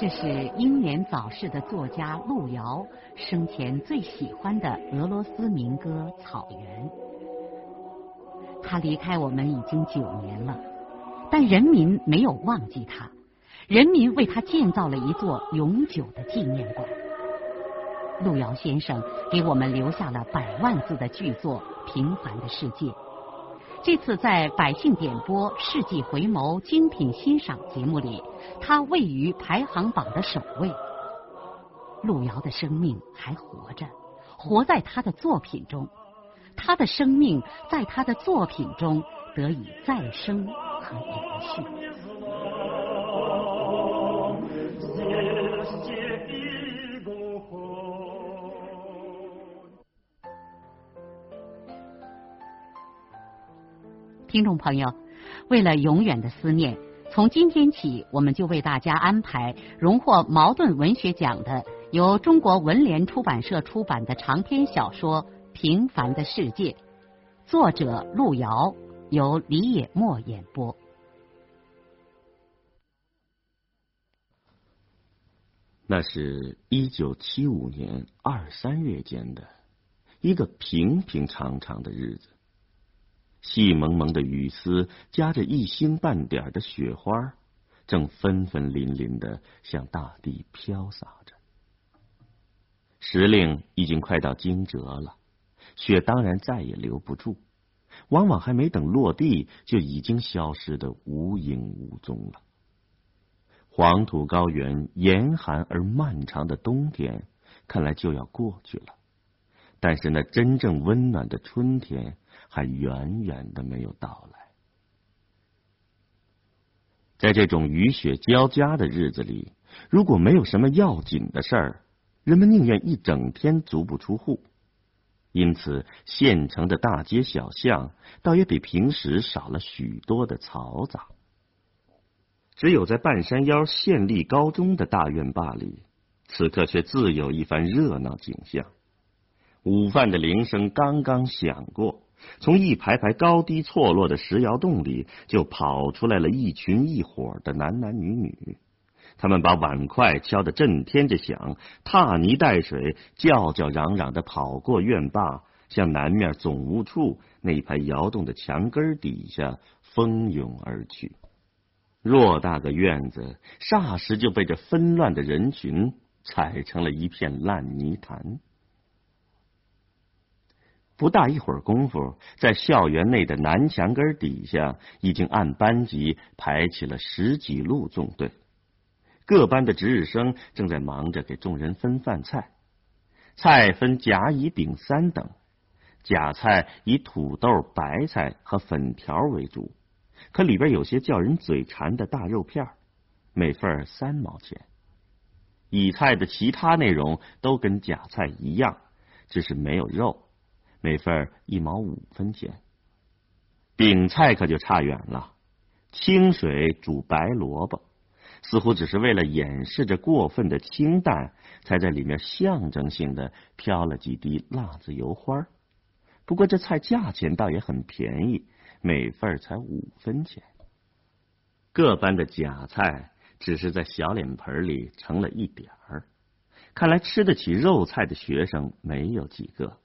这是英年早逝的作家路遥生前最喜欢的俄罗斯民歌《草原》。他离开我们已经九年了，但人民没有忘记他，人民为他建造了一座永久的纪念馆。路遥先生给我们留下了百万字的巨作《平凡的世界》。这次在《百姓点播世纪回眸精品欣赏》节目里，他位于排行榜的首位。路遥的生命还活着，活在他的作品中，他的生命在他的作品中得以再生和延续。听众朋友，为了永远的思念，从今天起，我们就为大家安排荣获茅盾文学奖的、由中国文联出版社出版的长篇小说《平凡的世界》，作者路遥，由李野墨演播。那是一九七五年二三月间的一个平平常常的日子。细蒙蒙的雨丝夹着一星半点的雪花，正纷纷淋淋的向大地飘洒着。时令已经快到惊蛰了，雪当然再也留不住，往往还没等落地，就已经消失的无影无踪了。黄土高原严寒而漫长的冬天，看来就要过去了。但是那真正温暖的春天。还远远的没有到来。在这种雨雪交加的日子里，如果没有什么要紧的事儿，人们宁愿一整天足不出户。因此，县城的大街小巷倒也比平时少了许多的嘈杂。只有在半山腰县立高中的大院坝里，此刻却自有一番热闹景象。午饭的铃声刚刚响过。从一排排高低错落的石窑洞里，就跑出来了一群一伙的男男女女。他们把碗筷敲得震天着响，踏泥带水，叫叫嚷嚷的跑过院坝，向南面总务处那排窑洞的墙根底下蜂拥而去。偌大个院子，霎时就被这纷乱的人群踩成了一片烂泥潭。不大一会儿功夫，在校园内的南墙根底下，已经按班级排起了十几路纵队。各班的值日生正在忙着给众人分饭菜，菜分甲、乙、丙三等。甲菜以土豆、白菜和粉条为主，可里边有些叫人嘴馋的大肉片，每份三毛钱。乙菜的其他内容都跟甲菜一样，只是没有肉。每份一毛五分钱，饼菜可就差远了。清水煮白萝卜，似乎只是为了掩饰着过分的清淡，才在里面象征性的飘了几滴辣子油花。不过这菜价钱倒也很便宜，每份才五分钱。各班的假菜只是在小脸盆里盛了一点儿，看来吃得起肉菜的学生没有几个。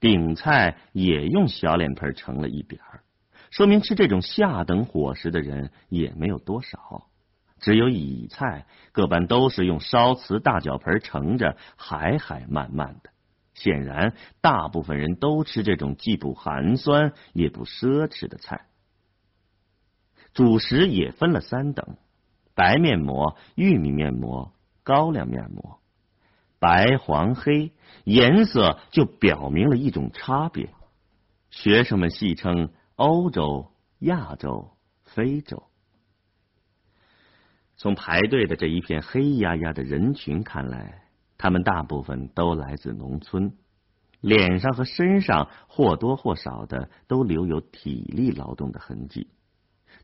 饼菜也用小脸盆盛了一点儿，说明吃这种下等伙食的人也没有多少。只有乙菜，各班都是用烧瓷大脚盆盛着，海海漫漫的。显然，大部分人都吃这种既不寒酸也不奢侈的菜。主食也分了三等：白面馍、玉米面馍、高粱面馍。白、黄、黑颜色就表明了一种差别。学生们戏称欧洲、亚洲、非洲。从排队的这一片黑压压的人群看来，他们大部分都来自农村，脸上和身上或多或少的都留有体力劳动的痕迹。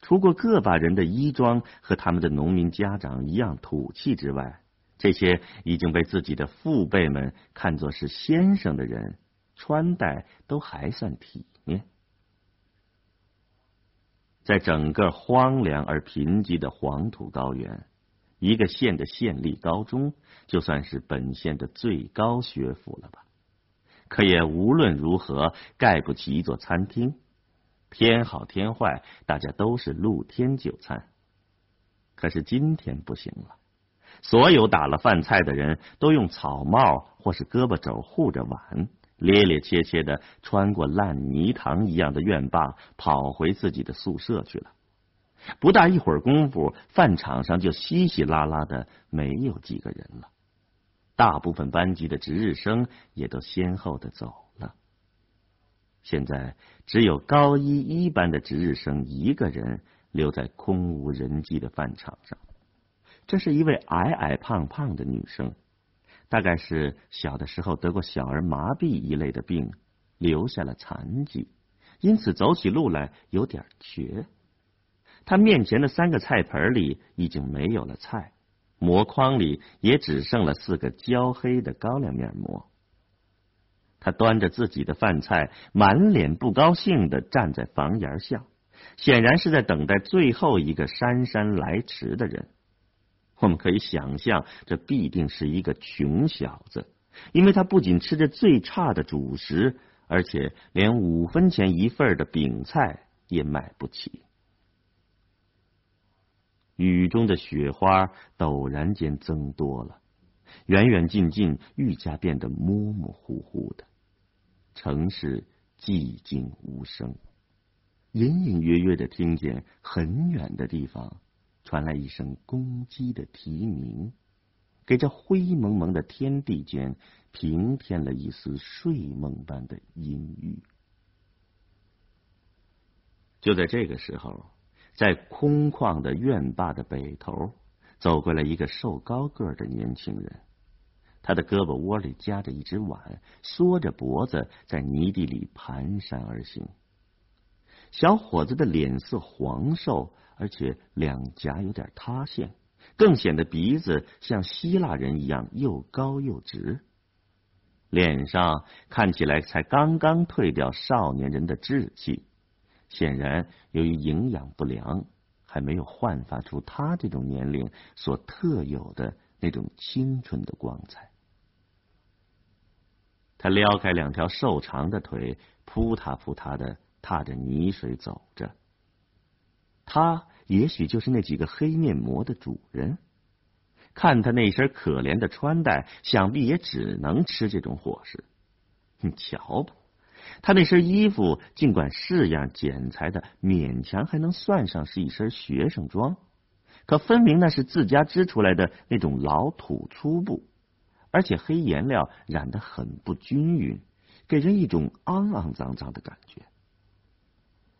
除过个把人的衣装和他们的农民家长一样土气之外，这些已经被自己的父辈们看作是先生的人，穿戴都还算体面。在整个荒凉而贫瘠的黄土高原，一个县的县立高中就算是本县的最高学府了吧？可也无论如何盖不起一座餐厅。天好天坏，大家都是露天就餐。可是今天不行了，所有打了饭菜的人都用草帽或是胳膊肘护着碗。咧咧切切的穿过烂泥塘一样的院坝，跑回自己的宿舍去了。不大一会儿功夫，饭场上就稀稀拉拉的没有几个人了。大部分班级的值日生也都先后的走了。现在只有高一一班的值日生一个人留在空无人迹的饭场上。这是一位矮矮胖胖的女生。大概是小的时候得过小儿麻痹一类的病，留下了残疾，因此走起路来有点瘸。他面前的三个菜盆里已经没有了菜，馍筐里也只剩了四个焦黑的高粱面馍。他端着自己的饭菜，满脸不高兴的站在房檐下，显然是在等待最后一个姗姗来迟的人。我们可以想象，这必定是一个穷小子，因为他不仅吃着最差的主食，而且连五分钱一份的饼菜也买不起。雨中的雪花陡然间增多了，远远近近愈加变得模模糊糊的，城市寂静无声，隐隐约约的听见很远的地方。传来一声公鸡的啼鸣，给这灰蒙蒙的天地间平添了一丝睡梦般的阴郁。就在这个时候，在空旷的院坝的北头，走过来一个瘦高个的年轻人，他的胳膊窝里夹着一只碗，缩着脖子在泥地里蹒跚而行。小伙子的脸色黄瘦。而且两颊有点塌陷，更显得鼻子像希腊人一样又高又直。脸上看起来才刚刚褪掉少年人的稚气，显然由于营养不良，还没有焕发出他这种年龄所特有的那种青春的光彩。他撩开两条瘦长的腿，扑嗒扑嗒的踏着泥水走着。他也许就是那几个黑面膜的主人。看他那身可怜的穿戴，想必也只能吃这种伙食。你瞧吧，他那身衣服尽管式样剪裁的，勉强还能算上是一身学生装，可分明那是自家织出来的那种老土粗布，而且黑颜料染得很不均匀，给人一种肮肮脏脏的感觉。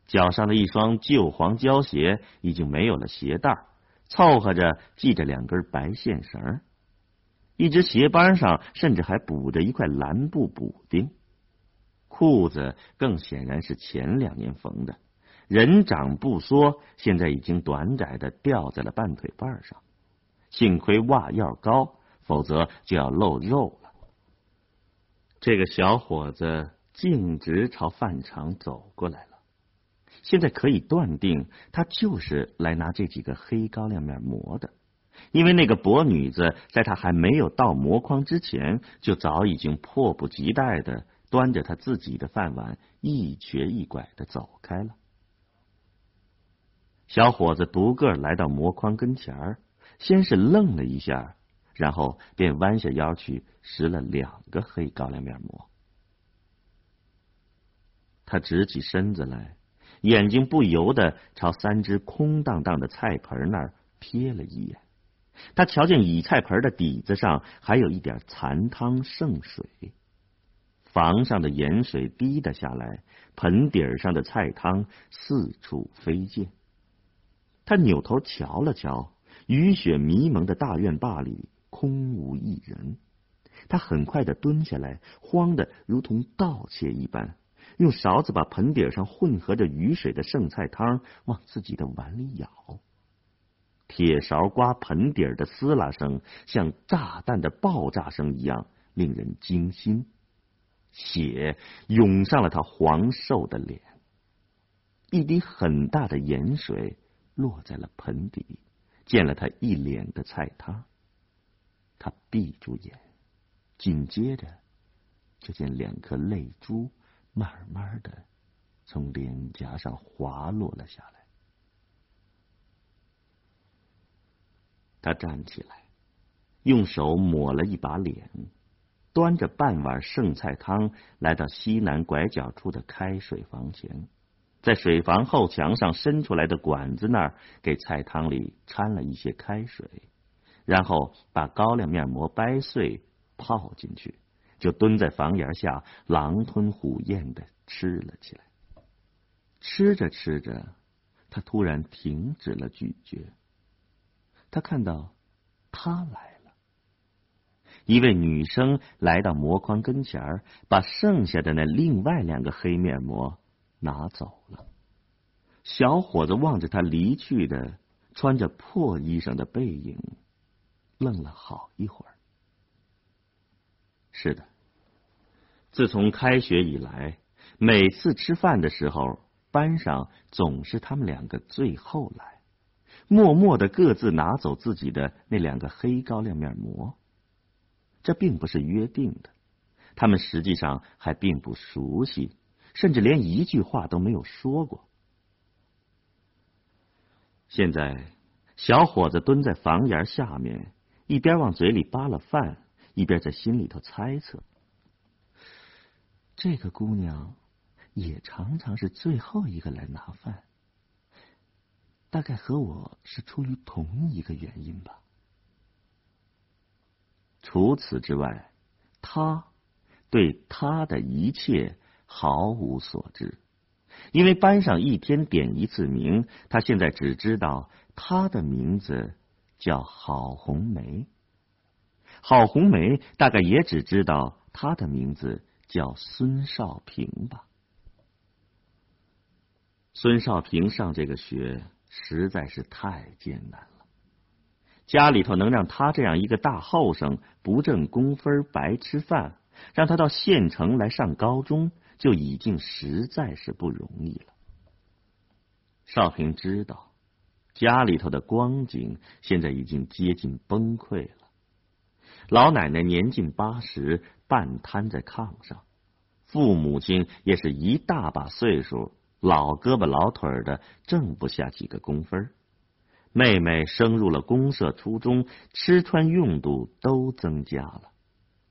脚上的一双旧黄胶鞋已经没有了鞋带，凑合着系着两根白线绳，一只鞋帮上甚至还补着一块蓝布补丁。裤子更显然是前两年缝的，人长不缩，现在已经短窄的掉在了半腿半上。幸亏袜腰高，否则就要露肉了。这个小伙子径直朝饭场走过来了。现在可以断定，他就是来拿这几个黑高粱面馍的，因为那个薄女子在他还没有到馍筐之前，就早已经迫不及待的端着他自己的饭碗，一瘸一拐的走开了。小伙子独个来到馍筐跟前儿，先是愣了一下，然后便弯下腰去拾了两个黑高粱面馍。他直起身子来。眼睛不由得朝三只空荡荡的菜盆那儿瞥了一眼，他瞧见乙菜盆的底子上还有一点残汤剩水，房上的盐水滴答下来，盆底儿上的菜汤四处飞溅。他扭头瞧了瞧，雨雪迷蒙的大院坝里空无一人。他很快的蹲下来，慌得如同盗窃一般，用勺子把盆底上混合着雨水的剩菜汤往自己的碗里舀。铁勺刮盆底的撕拉声，像炸弹的爆炸声一样令人惊心。血涌上了他黄瘦的脸，一滴很大的盐水落在了盆底，溅了他一脸的菜汤。他闭住眼，紧接着就见两颗泪珠慢慢的从脸颊上滑落了下来。他站起来，用手抹了一把脸。端着半碗剩菜汤，来到西南拐角处的开水房前，在水房后墙上伸出来的管子那儿，给菜汤里掺了一些开水，然后把高粱面膜掰碎泡进去，就蹲在房檐下狼吞虎咽的吃了起来。吃着吃着，他突然停止了咀嚼。他看到他来了。一位女生来到馍筐跟前儿把剩下的那另外两个黑面馍拿走了。小伙子望着他离去的穿着破衣裳的背影，愣了好一会儿。是的，自从开学以来，每次吃饭的时候，班上总是他们两个最后来，默默的各自拿走自己的那两个黑高粱面馍。这并不是约定的，他们实际上还并不熟悉，甚至连一句话都没有说过。现在，小伙子蹲在房檐下面，一边往嘴里扒了饭，一边在心里头猜测：这个姑娘也常常是最后一个来拿饭，大概和我是出于同一个原因吧。除此之外，他对他的一切毫无所知，因为班上一天点一次名，他现在只知道他的名字叫郝红梅。郝红梅大概也只知道他的名字叫孙少平吧。孙少平上这个学实在是太艰难了。家里头能让他这样一个大后生不挣工分白吃饭，让他到县城来上高中，就已经实在是不容易了。少平知道家里头的光景现在已经接近崩溃了。老奶奶年近八十，半瘫在炕上；父母亲也是一大把岁数，老胳膊老腿的，挣不下几个工分。妹妹升入了公社初中，吃穿用度都增加了。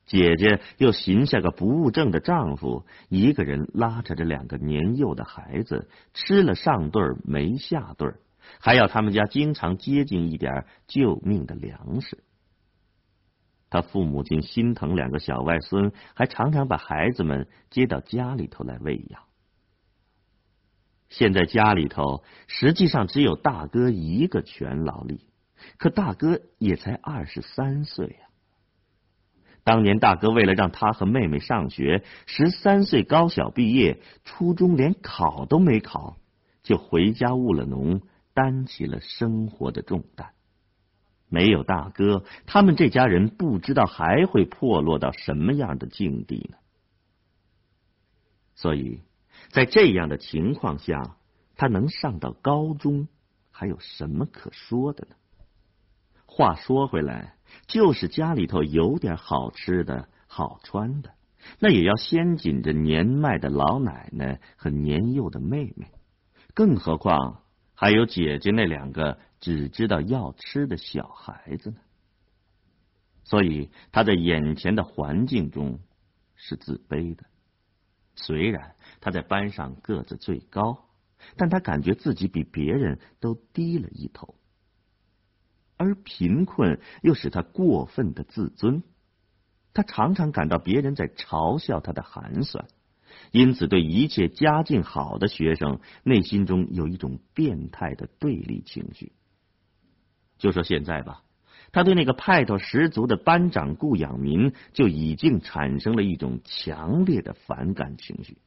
姐姐又寻下个不务正的丈夫，一个人拉扯着两个年幼的孩子，吃了上顿没下顿，还要他们家经常接近一点救命的粮食。他父母亲心疼两个小外孙，还常常把孩子们接到家里头来喂养。现在家里头实际上只有大哥一个全劳力，可大哥也才二十三岁呀。当年大哥为了让他和妹妹上学，十三岁高小毕业，初中连考都没考，就回家务了农，担起了生活的重担。没有大哥，他们这家人不知道还会破落到什么样的境地呢。所以。在这样的情况下，他能上到高中，还有什么可说的呢？话说回来，就是家里头有点好吃的好穿的，那也要先紧着年迈的老奶奶和年幼的妹妹，更何况还有姐姐那两个只知道要吃的小孩子呢。所以他在眼前的环境中是自卑的，虽然。他在班上个子最高，但他感觉自己比别人都低了一头，而贫困又使他过分的自尊。他常常感到别人在嘲笑他的寒酸，因此对一切家境好的学生，内心中有一种变态的对立情绪。就说现在吧，他对那个派头十足的班长顾养民就已经产生了一种强烈的反感情绪。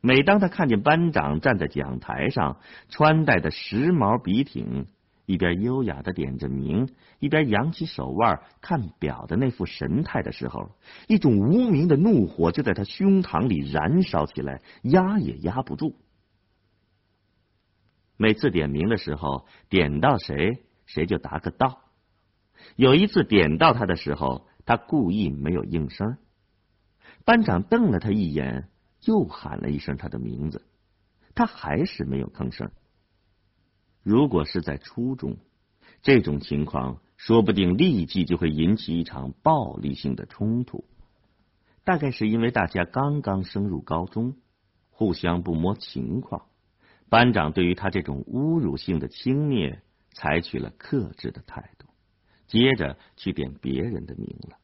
每当他看见班长站在讲台上，穿戴的时髦笔挺。一边优雅的点着名，一边扬起手腕看表的那副神态的时候，一种无名的怒火就在他胸膛里燃烧起来，压也压不住。每次点名的时候，点到谁，谁就答个到。有一次点到他的时候，他故意没有应声，班长瞪了他一眼，又喊了一声他的名字，他还是没有吭声。如果是在初中，这种情况说不定立即就会引起一场暴力性的冲突。大概是因为大家刚刚升入高中，互相不摸情况，班长对于他这种侮辱性的轻蔑采取了克制的态度，接着去点别人的名了。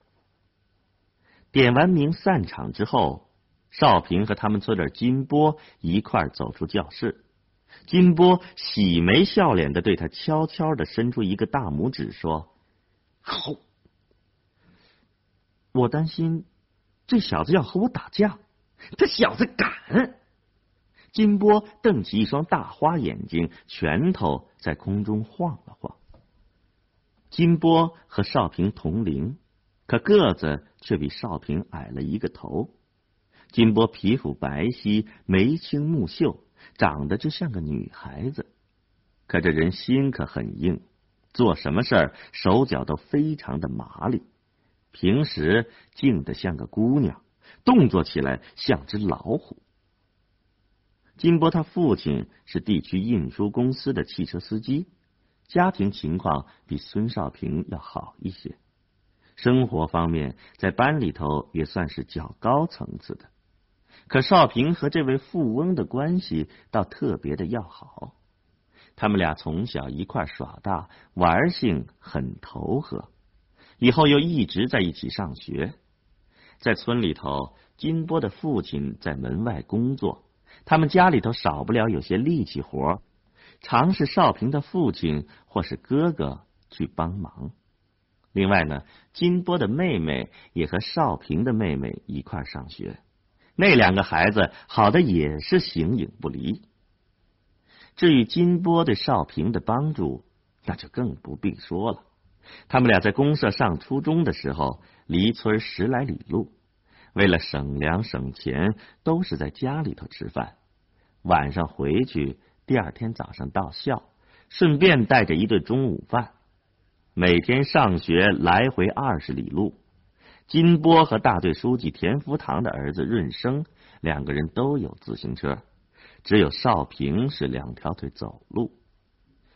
点完名散场之后，少平和他们村的金波一块走出教室。金波喜眉笑脸的对他悄悄的伸出一个大拇指，说：“好。”我担心这小子要和我打架，这小子敢！金波瞪起一双大花眼睛，拳头在空中晃了晃。金波和少平同龄，可个子却比少平矮了一个头。金波皮肤白皙，眉清目秀。长得就像个女孩子，可这人心可很硬，做什么事儿手脚都非常的麻利。平时静得像个姑娘，动作起来像只老虎。金波他父亲是地区运输公司的汽车司机，家庭情况比孙少平要好一些，生活方面在班里头也算是较高层次的。可少平和这位富翁的关系倒特别的要好，他们俩从小一块耍大，玩性很投合，以后又一直在一起上学。在村里头，金波的父亲在门外工作，他们家里头少不了有些力气活，常是少平的父亲或是哥哥去帮忙。另外呢，金波的妹妹也和少平的妹妹一块上学。那两个孩子好的也是形影不离。至于金波对少平的帮助，那就更不必说了。他们俩在公社上初中的时候，离村十来里路，为了省粮省钱，都是在家里头吃饭，晚上回去，第二天早上到校，顺便带着一顿中午饭。每天上学来回二十里路。金波和大队书记田福堂的儿子润生两个人都有自行车，只有少平是两条腿走路。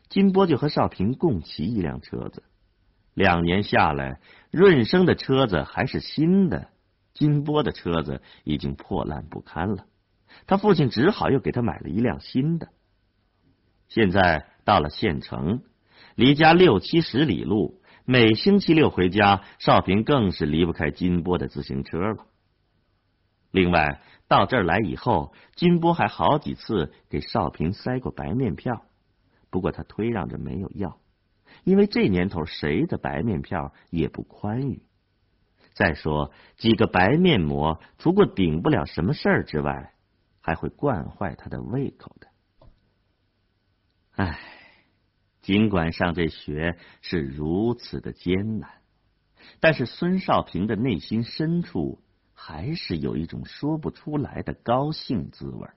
金波就和少平共骑一辆车子。两年下来，润生的车子还是新的，金波的车子已经破烂不堪了。他父亲只好又给他买了一辆新的。现在到了县城，离家六七十里路。每星期六回家，少平更是离不开金波的自行车了。另外，到这儿来以后，金波还好几次给少平塞过白面票，不过他推让着没有要，因为这年头谁的白面票也不宽裕。再说，几个白面膜，除过顶不了什么事儿之外，还会惯坏他的胃口的。唉。尽管上这学是如此的艰难，但是孙少平的内心深处还是有一种说不出来的高兴滋味。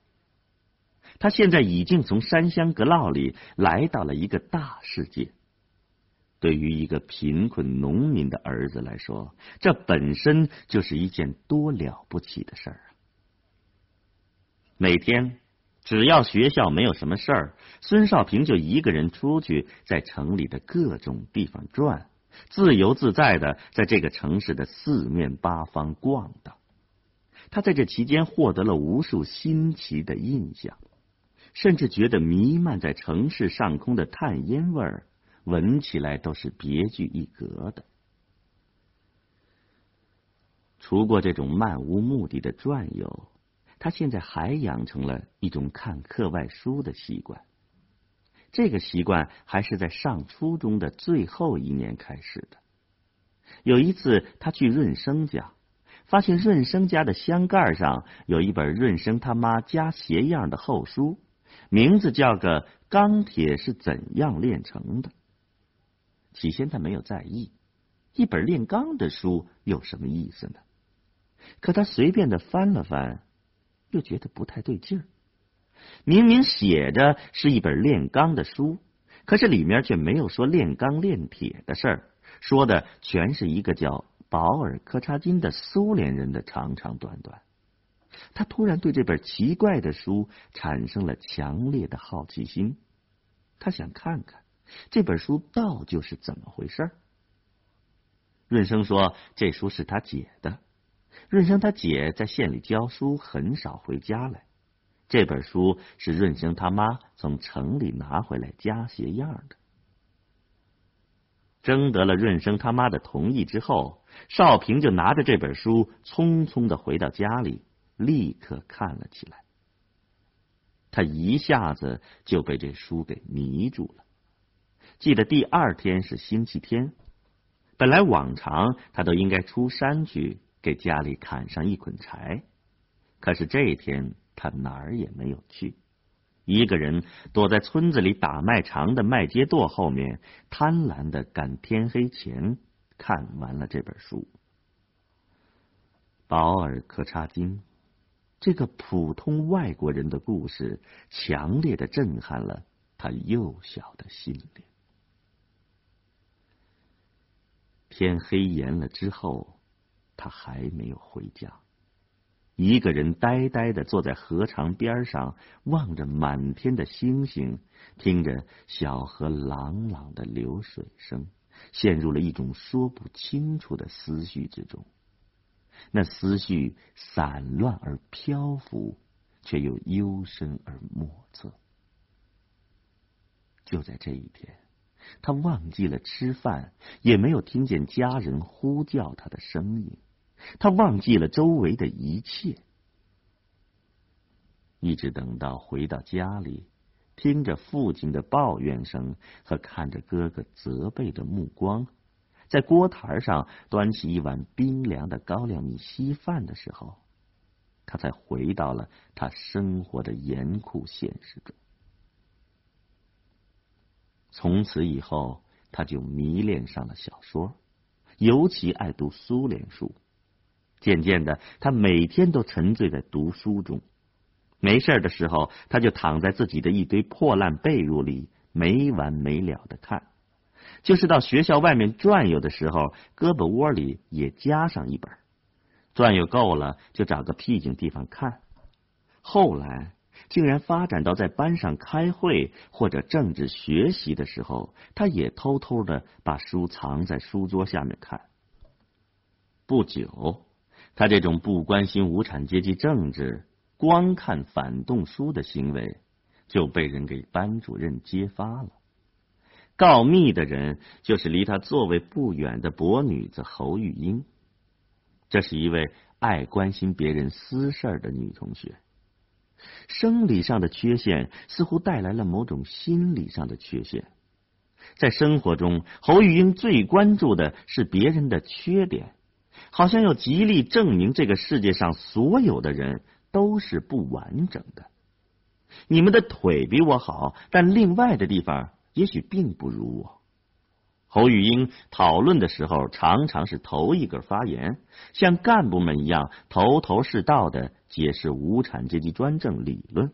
他现在已经从山乡阁涝里来到了一个大世界。对于一个贫困农民的儿子来说，这本身就是一件多了不起的事儿啊！每天。只要学校没有什么事儿，孙少平就一个人出去，在城里的各种地方转，自由自在的在这个城市的四面八方逛荡。他在这期间获得了无数新奇的印象，甚至觉得弥漫在城市上空的炭烟味儿，闻起来都是别具一格的。除过这种漫无目的的转悠，他现在还养成了一种看课外书的习惯。这个习惯还是在上初中的最后一年开始的。有一次，他去润生家，发现润生家的箱盖上有一本润生他妈加鞋样的厚书，名字叫个《钢铁是怎样炼成的》。起先他没有在意，一本炼钢的书有什么意思呢？可他随便的翻了翻，又觉得不太对劲儿。明明写着是一本炼钢的书，可是里面却没有说炼钢炼铁的事儿，说的全是一个叫保尔·柯察金的苏联人的长长短短。他突然对这本奇怪的书产生了强烈的好奇心，他想看看这本书到底是怎么回事。润生说，这书是他姐的。润生他姐在县里教书，很少回家来。这本书是润生他妈从城里拿回来加鞋样的。征得了润生他妈的同意之后，少平就拿着这本书匆匆的回到家里，立刻看了起来。他一下子就被这书给迷住了。记得第二天是星期天，本来往常他都应该出山去给家里砍上一捆柴，可是这一天。他哪儿也没有去，一个人躲在村子里打麦场的麦秸垛后面，贪婪的赶天黑前看完了这本书。保尔·柯察金这个普通外国人的故事，强烈的震撼了他幼小的心灵。天黑严了之后，他还没有回家。一个人呆呆的坐在河床边上，望着满天的星星，听着小河朗朗的流水声，陷入了一种说不清楚的思绪之中。那思绪散乱而漂浮，却又幽深而莫测。就在这一天，他忘记了吃饭，也没有听见家人呼叫他的声音。他忘记了周围的一切，一直等到回到家里，听着父亲的抱怨声和看着哥哥责备的目光，在锅台上端起一碗冰凉的高粱米稀饭的时候，他才回到了他生活的严酷现实中。从此以后，他就迷恋上了小说，尤其爱读苏联书。渐渐的，他每天都沉醉在读书中。没事的时候，他就躺在自己的一堆破烂被褥里，没完没了的看。就是到学校外面转悠的时候，胳膊窝里也夹上一本。转悠够了，就找个僻静地方看。后来，竟然发展到在班上开会或者政治学习的时候，他也偷偷的把书藏在书桌下面看。不久。他这种不关心无产阶级政治、光看反动书的行为，就被人给班主任揭发了。告密的人就是离他座位不远的薄女子侯玉英。这是一位爱关心别人私事的女同学。生理上的缺陷似乎带来了某种心理上的缺陷。在生活中，侯玉英最关注的是别人的缺点。好像要极力证明这个世界上所有的人都是不完整的。你们的腿比我好，但另外的地方也许并不如我。侯玉英讨论的时候，常常是头一个发言，像干部们一样头头是道的解释无产阶级专政理论。